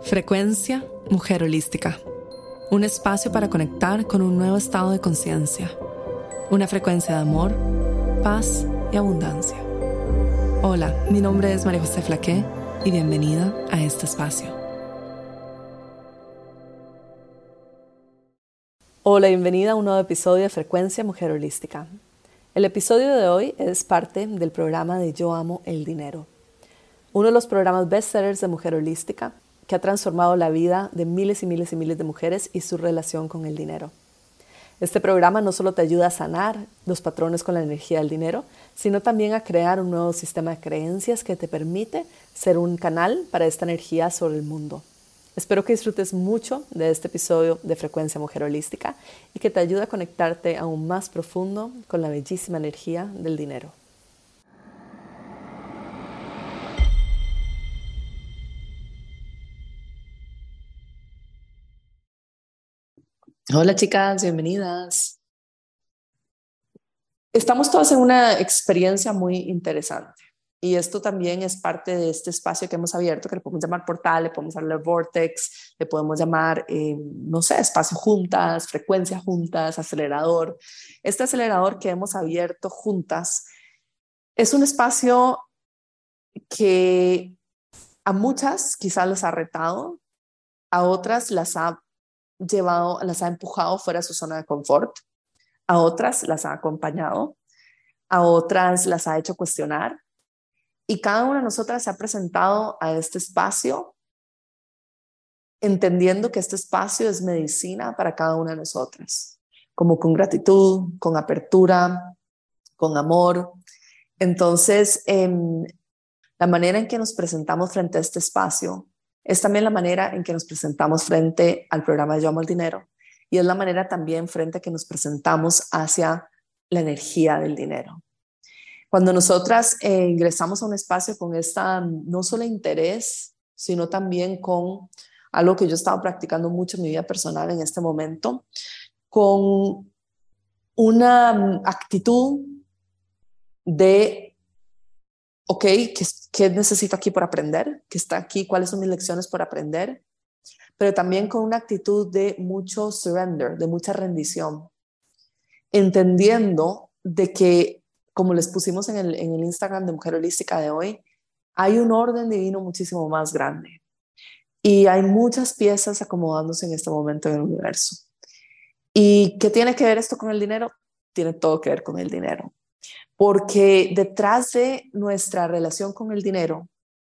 Frecuencia Mujer Holística. Un espacio para conectar con un nuevo estado de conciencia. Una frecuencia de amor, paz y abundancia. Hola, mi nombre es María José Flaqué y bienvenida a este espacio. Hola, bienvenida a un nuevo episodio de Frecuencia Mujer Holística. El episodio de hoy es parte del programa de Yo Amo el Dinero, uno de los programas bestsellers de Mujer Holística que ha transformado la vida de miles y miles y miles de mujeres y su relación con el dinero. Este programa no solo te ayuda a sanar los patrones con la energía del dinero, sino también a crear un nuevo sistema de creencias que te permite ser un canal para esta energía sobre el mundo. Espero que disfrutes mucho de este episodio de Frecuencia Mujer Holística y que te ayude a conectarte aún más profundo con la bellísima energía del dinero. Hola chicas, bienvenidas. Estamos todas en una experiencia muy interesante y esto también es parte de este espacio que hemos abierto, que le podemos llamar portal, le podemos llamar vortex, le podemos llamar, eh, no sé, espacio juntas, frecuencia juntas, acelerador. Este acelerador que hemos abierto juntas es un espacio que a muchas quizás las ha retado, a otras las ha llevado, las ha empujado fuera de su zona de confort, a otras las ha acompañado, a otras las ha hecho cuestionar y cada una de nosotras se ha presentado a este espacio entendiendo que este espacio es medicina para cada una de nosotras, como con gratitud, con apertura, con amor. Entonces, em, la manera en que nos presentamos frente a este espacio es también la manera en que nos presentamos frente al programa Yo Amo el Dinero y es la manera también frente a que nos presentamos hacia la energía del dinero. Cuando nosotras eh, ingresamos a un espacio con esta no solo interés, sino también con algo que yo estaba practicando mucho en mi vida personal en este momento, con una actitud de ok, ¿qué, necesito aquí por aprender? ¿Qué está aquí? ¿Cuáles son mis lecciones por aprender? Pero también con una actitud de mucho surrender, de mucha rendición, entendiendo de que, como les pusimos en el, en el Instagram de Mujer Holística de hoy, hay un orden divino muchísimo más grande. Y hay muchas piezas acomodándose en este momento en el universo. ¿Y qué tiene que ver esto con el dinero? Tiene todo que ver con el dinero porque detrás de nuestra relación con el dinero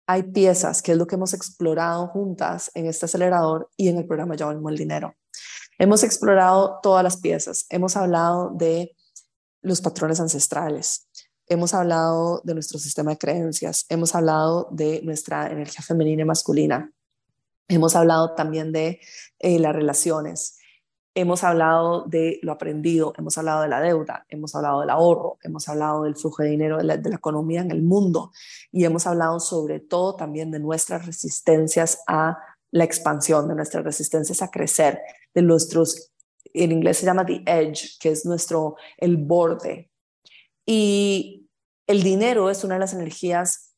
hay piezas, que es lo que hemos explorado juntas en este acelerador y en el programa Yo el Dinero. Hemos explorado todas las piezas, hemos hablado de los patrones ancestrales, hemos hablado de nuestro sistema de creencias, hemos hablado de nuestra energía femenina y masculina, hemos hablado también de eh, las relaciones, Hemos hablado de lo aprendido, hemos hablado de la deuda, hemos hablado del ahorro, hemos hablado del flujo de dinero de la, economía en el mundo y hemos hablado sobre todo también de nuestras resistencias a la expansión, de nuestras resistencias a crecer, de nuestros, en inglés se llama the edge, que es nuestro, el borde. Y el dinero es una de las energías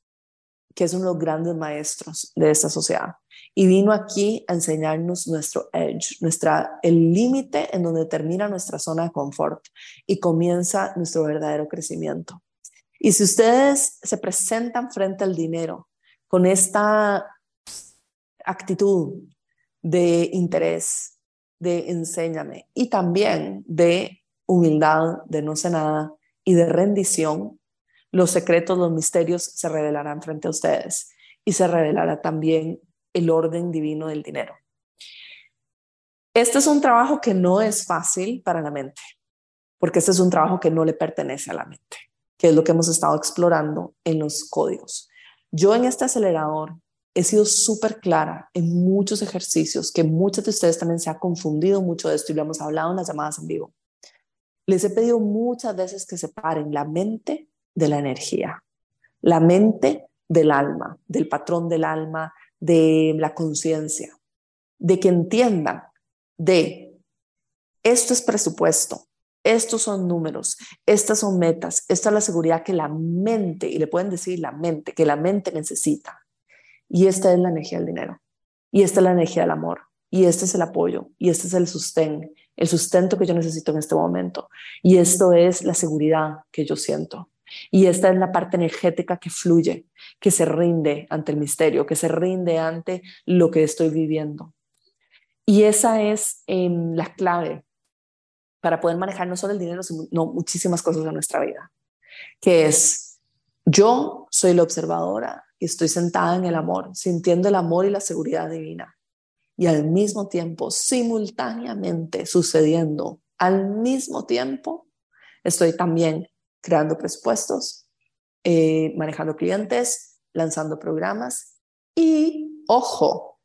que es uno de los grandes maestros de esta sociedad y vino aquí a enseñarnos nuestro edge, nuestra, el límite en donde termina nuestra zona de confort y comienza nuestro verdadero crecimiento. Y si ustedes se presentan frente al dinero con esta actitud de interés, de enséñame y también de humildad, de no sé nada y de rendición, los secretos, los misterios se revelarán frente a ustedes y se revelará también el orden divino del dinero. Este es un trabajo que no es fácil para la mente, porque este es un trabajo que no le pertenece a la mente, que es lo que hemos estado explorando en los códigos. Yo en este acelerador he sido súper clara en muchos ejercicios que muchos de ustedes también se ha confundido mucho de esto y lo hemos hablado en las llamadas en vivo. Les he pedido muchas veces que separen la mente de la energía, la mente del alma, del patrón del alma, de la conciencia, de que entiendan de esto es presupuesto, estos son números, estas son metas, esta es la seguridad que la mente, y le pueden decir la mente, que la mente necesita. Y esta es la energía del dinero. Y esta es la energía del amor. Y este es el apoyo. Y este es el sustén, el sustento que yo necesito en este momento. Y esto es la seguridad que yo siento. Y esta es la parte energética que fluye, que se rinde ante el misterio, que se rinde ante lo que estoy viviendo. Y esa es em, la clave para poder manejar no solo el dinero, sino muchísimas cosas de nuestra vida, que es, yo soy la observadora y estoy sentada en el amor, sintiendo el amor y la seguridad divina. Y al mismo tiempo, simultáneamente sucediendo, al mismo tiempo, estoy también creando presupuestos, eh, manejando clientes, lanzando programas y, ojo,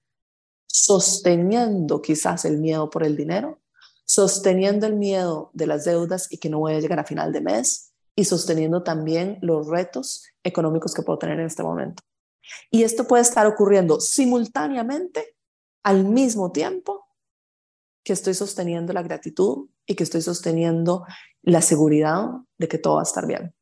sosteniendo quizás el miedo por el dinero, sosteniendo el miedo de las deudas y que no voy a llegar a final de mes y sosteniendo también los retos económicos que puedo tener en este momento. Y esto puede estar ocurriendo simultáneamente al mismo tiempo que estoy sosteniendo la gratitud y que estoy sosteniendo la seguridad de que todo va a estar bien.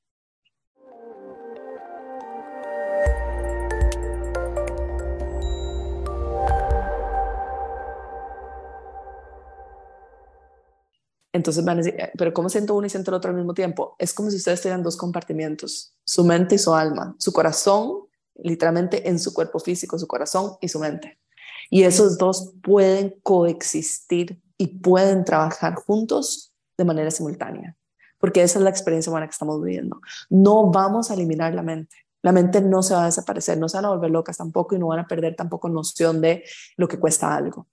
Entonces van a decir, eh, pero ¿cómo siento uno y siento el otro al mismo tiempo? Es como si ustedes tuvieran dos compartimientos, su mente y su alma, su corazón, literalmente en su cuerpo físico, su corazón y su mente. Y esos dos pueden coexistir y pueden trabajar juntos de manera simultánea, porque esa es la experiencia humana que estamos viviendo. No vamos a eliminar la mente. La mente no se va a desaparecer, no se van a volver locas tampoco y no van a perder tampoco noción de lo que cuesta algo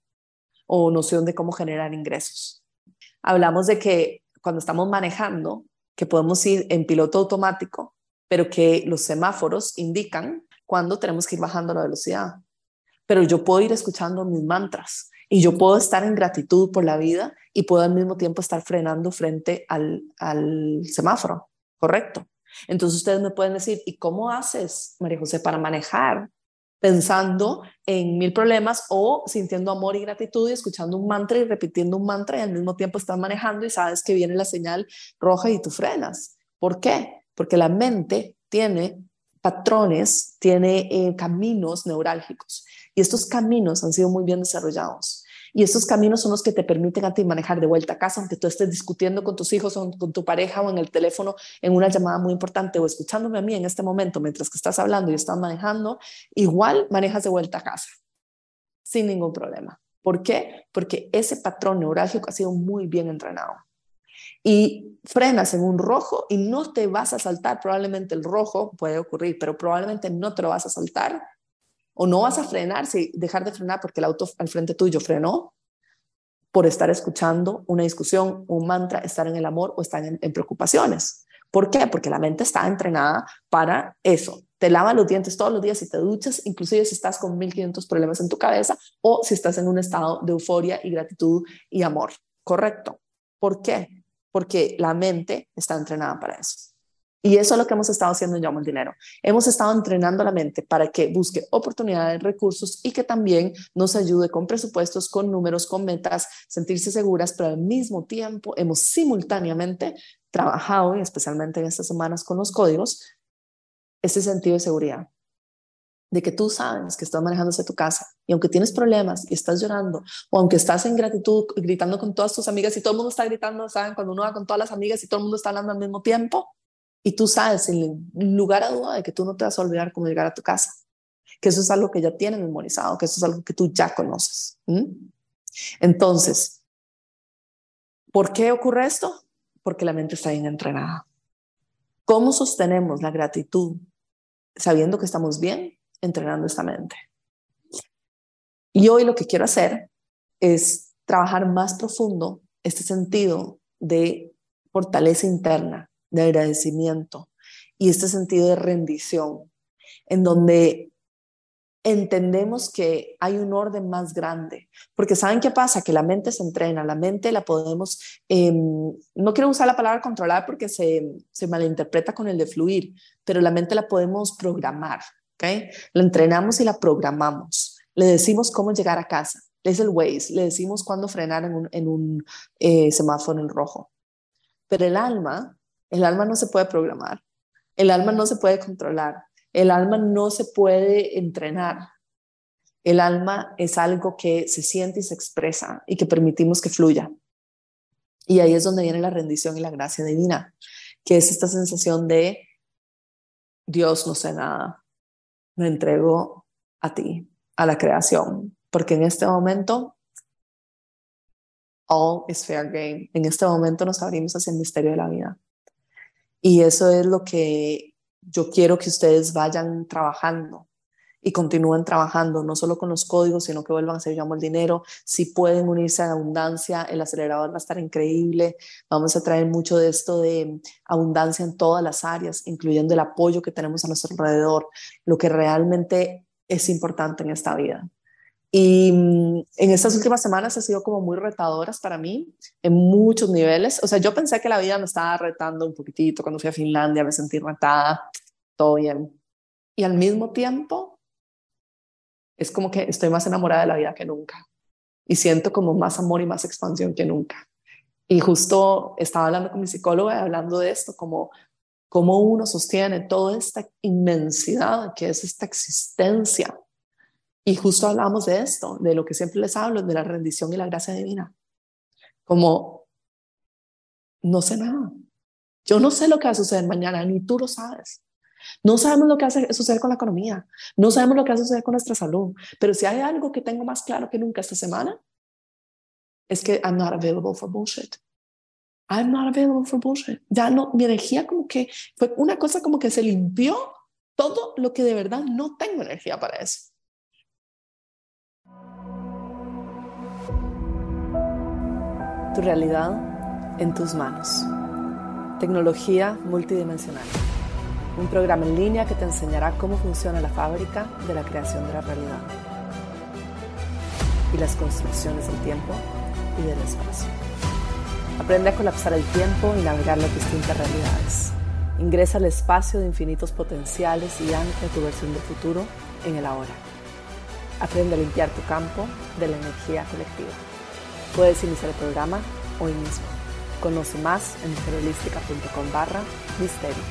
o noción de cómo generar ingresos. Hablamos de que cuando estamos manejando, que podemos ir en piloto automático, pero que los semáforos indican cuando tenemos que ir bajando la velocidad. Pero yo puedo ir escuchando mis mantras y yo puedo estar en gratitud por la vida y puedo al mismo tiempo estar frenando frente al, al semáforo, ¿correcto? Entonces ustedes me pueden decir, ¿y cómo haces, María José, para manejar pensando en mil problemas o sintiendo amor y gratitud y escuchando un mantra y repitiendo un mantra y al mismo tiempo estás manejando y sabes que viene la señal roja y tú frenas? ¿Por qué? Porque la mente tiene patrones, tiene eh, caminos neurálgicos y estos caminos han sido muy bien desarrollados. Y estos caminos son los que te permiten a ti manejar de vuelta a casa, aunque tú estés discutiendo con tus hijos o con tu pareja o en el teléfono en una llamada muy importante o escuchándome a mí en este momento mientras que estás hablando y estás manejando, igual manejas de vuelta a casa sin ningún problema. ¿Por qué? Porque ese patrón neurálgico ha sido muy bien entrenado y frenas en un rojo y no te vas a saltar, probablemente el rojo puede ocurrir, pero probablemente no te lo vas a saltar o no vas a frenar, si dejar de frenar porque el auto al frente tuyo frenó por estar escuchando una discusión, un mantra, estar en el amor o estar en, preocupaciones. ¿Por qué? Porque la mente está entrenada para eso. Te lava los dientes todos los días y te duchas, inclusive si estás con 1500 problemas en tu cabeza o si estás en un estado de euforia y gratitud y amor. Correcto. ¿Por qué? porque la mente está entrenada para eso. Y eso es lo que hemos estado haciendo en Llamo el Dinero. Hemos estado entrenando la mente para que busque oportunidades, recursos y que también nos ayude con presupuestos, con números, con metas, sentirse seguras, pero al mismo tiempo hemos simultáneamente trabajado, y especialmente en estas semanas con los códigos, ese sentido de seguridad de que tú sabes que estás manejándose tu casa y aunque tienes problemas y estás llorando o aunque estás en gratitud gritando con todas tus amigas y todo el mundo está gritando, ¿saben? Cuando uno va con todas las amigas y todo el mundo está hablando al mismo tiempo y tú sabes sin lugar a duda de que tú no te vas a olvidar cómo llegar a tu casa, que eso es algo que ya tienes memorizado, que eso es algo que tú ya conoces. Entonces, ¿por qué ocurre esto? Porque la mente está bien entrenada. ¿Cómo sostenemos la gratitud sabiendo que estamos bien? entrenando esta mente. Y hoy lo que quiero hacer es trabajar más profundo este sentido de fortaleza interna, de agradecimiento y este sentido de rendición, en donde entendemos que hay un orden más grande, porque ¿saben qué pasa? Que la mente se entrena, la mente la podemos, em, no quiero usar la palabra controlar porque se, se malinterpreta con el de fluir, pero la mente la podemos programar, ¿okay? La entrenamos y la programamos. Le decimos cómo llegar a casa. Es el Waze. Le decimos cuándo frenar en un, en un eh, semáforo en rojo. Pero el alma, el alma no se puede programar. El alma no se puede controlar. El alma no se puede entrenar. El alma es algo que se siente y se expresa y que permitimos que fluya. Y ahí es donde viene la rendición y la gracia divina, que es esta sensación de Dios no sé nada, me entrego a ti, a la creación, porque en este momento all is fair game. En este momento nos abrimos hacia el misterio de la vida. Y eso es lo que yo quiero que ustedes vayan trabajando y continúen trabajando, no solo con los códigos, sino que vuelvan a ser llamo el dinero. Si pueden unirse a abundancia, el acelerador va a estar increíble. Vamos a traer mucho de esto de abundancia en todas las áreas, incluyendo el apoyo que tenemos a nuestro alrededor, lo que realmente es importante en esta vida. Y mm, en estas últimas semanas ha sido como muy retadoras para mí en muchos niveles. O sea, yo pensé que la vida me estaba retando un poquitito. Cuando fui a Finlandia me sentí retada, todo bien. Y al mismo tiempo es como que estoy más enamorada de la vida que nunca y siento como más amor y más expansión que nunca. Y justo estaba hablando con mi psicóloga hablando de esto, como cómo uno sostiene toda esta inmensidad que es esta existencia. Y justo hablamos de esto, de lo que siempre les hablo, de la rendición y la gracia divina. Como, no sé nada. Yo no sé lo que va a suceder mañana, ni tú lo sabes. No sabemos lo que hace suceder con la economía, no sabemos lo que va a suceder con nuestra salud, pero si hay algo que tengo más claro que nunca esta semana, es que I'm not available for bullshit. I'm not available for bullshit. Ya no, mi energía como que fue una cosa como que se limpió todo lo que de verdad no tengo energía para eso. Tu realidad en tus manos. Tecnología multidimensional un programa en línea que te enseñará cómo funciona la fábrica de la creación de la realidad y las construcciones del tiempo y del espacio. Aprende a colapsar el tiempo y navegar las distintas realidades. Ingresa al espacio de infinitos potenciales y ancla tu versión del futuro en el ahora. Aprende a limpiar tu campo de la energía colectiva. Puedes iniciar el programa hoy mismo. Conoce más en mujerholística.com barra misterio.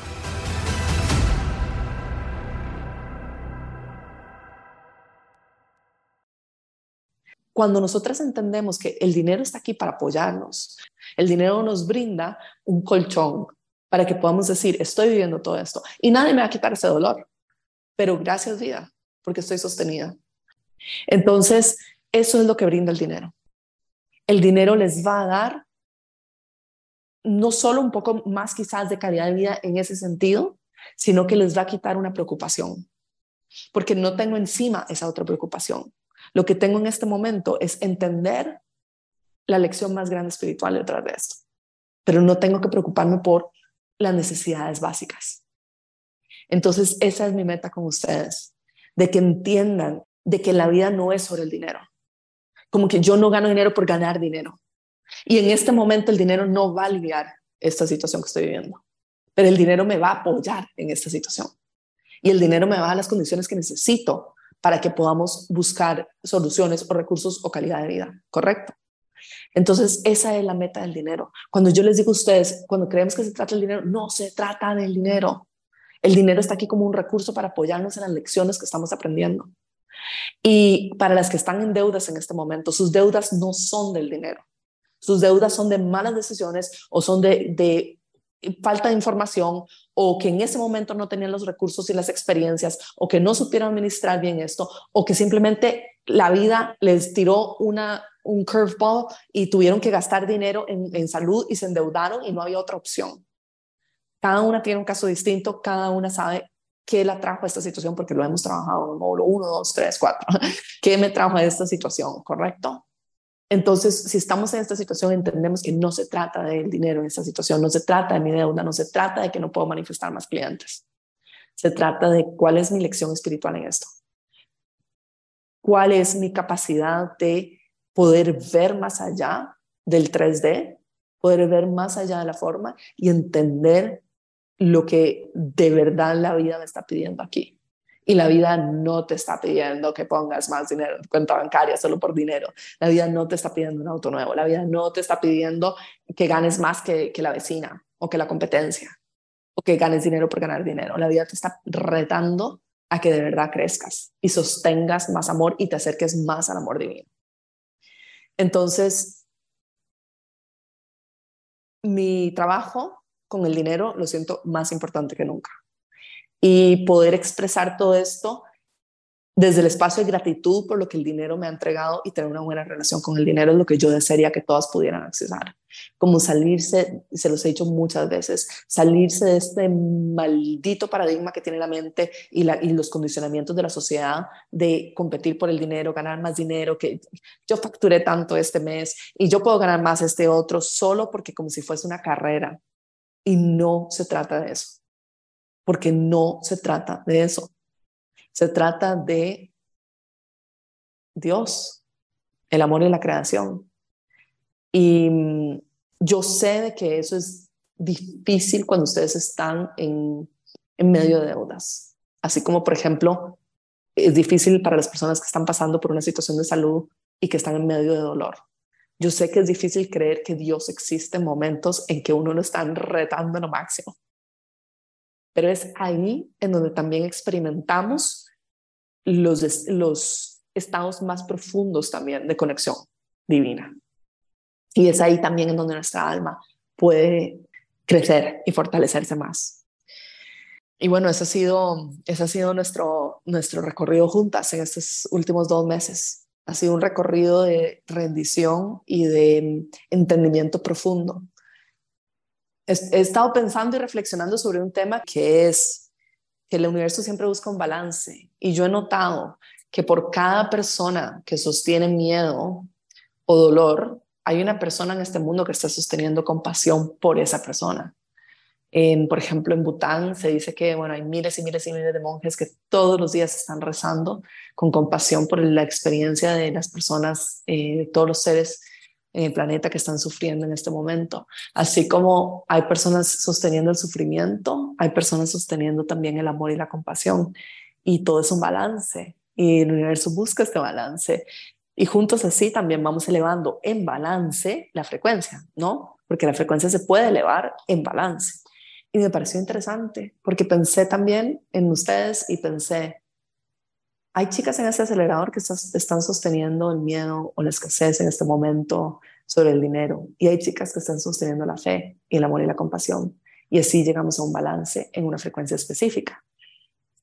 Cuando nosotras entendemos que el dinero está aquí para apoyarnos, el dinero nos brinda un colchón para que podamos decir, estoy viviendo todo esto y nadie me va a quitar ese dolor, pero gracias vida, porque estoy sostenida. Entonces, eso es lo que brinda el dinero. El dinero les va a dar no solo un poco más quizás de calidad de vida en ese sentido, sino que les va a quitar una preocupación, porque no tengo encima esa otra preocupación. Lo que tengo en este momento es entender la lección más grande espiritual detrás de esto, pero no tengo que preocuparme por las necesidades básicas. Entonces, esa es mi meta con ustedes, de que entiendan de que la vida no es sobre el dinero. Como que yo no gano dinero por ganar dinero. Y en este momento el dinero no va a aliviar esta situación que estoy viviendo, pero el dinero me va a apoyar en esta situación. Y el dinero me va a dar las condiciones que necesito para que podamos buscar soluciones o recursos o calidad de vida, ¿correcto? Entonces, esa es la meta del dinero. Cuando yo les digo a ustedes, cuando creemos que se trata del dinero, no se trata del dinero. El dinero está aquí como un recurso para apoyarnos en las lecciones que estamos aprendiendo. Y para las que están en deudas en este momento, sus deudas no son del dinero. Sus deudas son de malas decisiones o son de, falta de información o que en ese momento no tenían los recursos y las experiencias o que no supieron administrar bien esto o que simplemente la vida les tiró una, un curveball y tuvieron que gastar dinero en, en salud y se endeudaron y no había otra opción. Cada una tiene un caso distinto, cada una sabe qué la trajo a esta situación porque lo hemos trabajado en módulo 1, 2, 3, 4. ¿Qué me trajo a esta situación? ¿Correcto? Entonces, si estamos en esta situación, entendemos que no se trata del dinero en esta situación, no se trata de mi deuda, no se trata de que no puedo manifestar más clientes. Se trata de cuál es mi lección espiritual en esto. ¿Cuál es mi capacidad de poder ver más allá del 3D, poder ver más allá de la forma y entender lo que de verdad la vida me está pidiendo aquí? Y la vida no te está pidiendo que pongas más dinero en cuenta bancaria solo por dinero. La vida no te está pidiendo un auto nuevo. La vida no te está pidiendo que ganes más que, que la vecina o que la competencia o que ganes dinero por ganar dinero. La vida te está retando a que de verdad crezcas y sostengas más amor y te acerques más al amor divino. Entonces, mi trabajo con el dinero lo siento más importante que nunca. Y poder expresar todo esto desde el espacio de gratitud por lo que el dinero me ha entregado y tener una buena relación con el dinero es lo que yo desearía que todas pudieran accesar. Como salirse, se los he dicho muchas veces, salirse de este maldito paradigma que tiene la mente y, los condicionamientos de la sociedad de competir por el dinero, ganar más dinero, que yo facturé tanto este mes y yo puedo ganar más este otro solo porque como si fuese una carrera. Y no se trata de eso, porque no se trata de eso se trata de Dios, el amor y la creación. Y mm, yo sé que eso es difícil cuando ustedes están en, en medio de deudas. Así como, por ejemplo, es difícil para las personas que están pasando por una situación de salud y que están en medio de dolor. Yo sé que es difícil creer que Dios existe en momentos en que uno lo está retando en lo máximo. Pero es ahí en donde también experimentamos los, los estados más profundos también de conexión divina. Y es ahí también en donde nuestra alma puede crecer y fortalecerse más. Y bueno, ese ha sido, ese ha sido nuestro, nuestro recorrido juntas en estos últimos dos meses. Ha sido un recorrido de rendición y de entendimiento profundo. he estado pensando y reflexionando sobre un tema que es que el universo siempre busca un balance. Y yo he notado que por cada persona que sostiene miedo o dolor, hay una persona en este mundo que está sosteniendo compasión por esa persona. Por ejemplo, en Bután se dice que bueno, hay miles y miles y miles de monjes que todos los días están rezando con compasión por la experiencia de las personas, eh, de todos los seres en el planeta que están sufriendo en este momento. Así como hay personas sosteniendo el sufrimiento, hay personas sosteniendo también el amor y la compasión. Y todo es un balance. Y el universo busca este balance. Y juntos así también vamos elevando en balance la frecuencia, ¿no? Porque la frecuencia se puede elevar en balance. Y me pareció interesante porque pensé también en ustedes y pensé, hay chicas en ese acelerador que están sosteniendo el miedo o la escasez en este momento sobre el dinero y hay chicas que están sosteniendo la fe y el amor y la compasión y así llegamos a un balance en una frecuencia específica.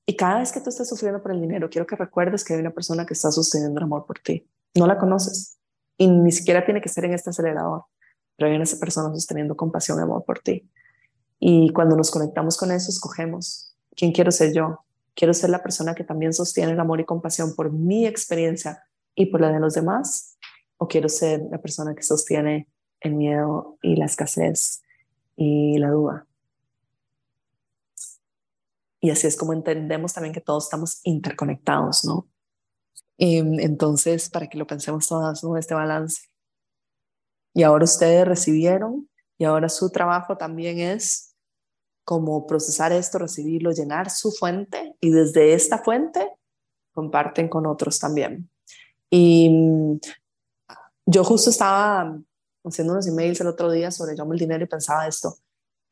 Y cada vez que tú estés sufriendo por el dinero, quiero que recuerdes que hay una persona que está sosteniendo el amor por ti. No la conoces y ni siquiera tiene que ser en este acelerador, pero hay una persona sosteniendo compasión y amor por ti. Y cuando nos conectamos con eso, escogemos quién quiero ser yo, Quiero ser la persona que también sostiene el amor y compasión por mi experiencia y por la de los demás. O quiero ser la persona que sostiene el miedo y la escasez y la duda. Y así es como entendemos también que todos estamos interconectados, ¿no? entonces, para que lo pensemos todas, ¿no? Este balance. Y ahora ustedes recibieron y ahora su trabajo también es como procesar esto, recibirlo, llenar su fuente y desde esta fuente comparten con otros también. Y mm, yo justo estaba haciendo unos emails el otro día sobre yo amo el dinero y pensaba esto.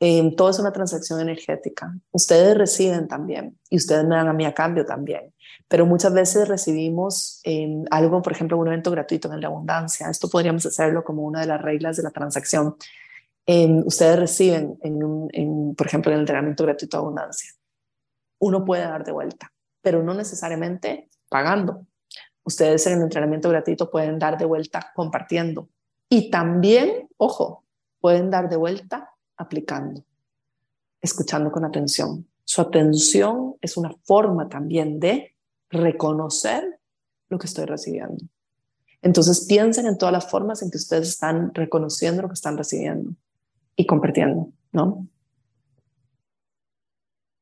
Eh, todo es una transacción energética. Ustedes reciben también y ustedes me dan a mí a cambio también. Pero muchas veces recibimos em, algo, por ejemplo, un evento gratuito en la abundancia. Esto podríamos hacerlo como una de las reglas de la transacción ustedes reciben, en, por ejemplo, en el entrenamiento gratuito de abundancia, uno puede dar de vuelta, pero no necesariamente pagando. Ustedes en el entrenamiento gratuito pueden dar de vuelta compartiendo y también, ojo, pueden dar de vuelta aplicando, escuchando con atención. Su atención es una forma también de reconocer lo que estoy recibiendo. Entonces piensen en todas las formas en que ustedes están reconociendo lo que están recibiendo y compartiendo, ¿no?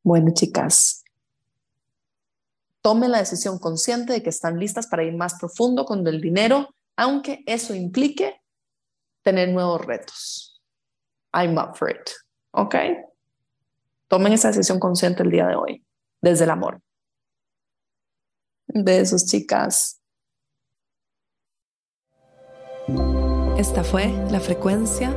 Bueno, chicas, tomen la decisión consciente de que están listas para ir más profundo con el dinero, aunque eso implique tener nuevos retos. I'm up for it. ¿Ok? Tomen esa decisión consciente el día de hoy, desde el amor. Besos, chicas. Esta fue la frecuencia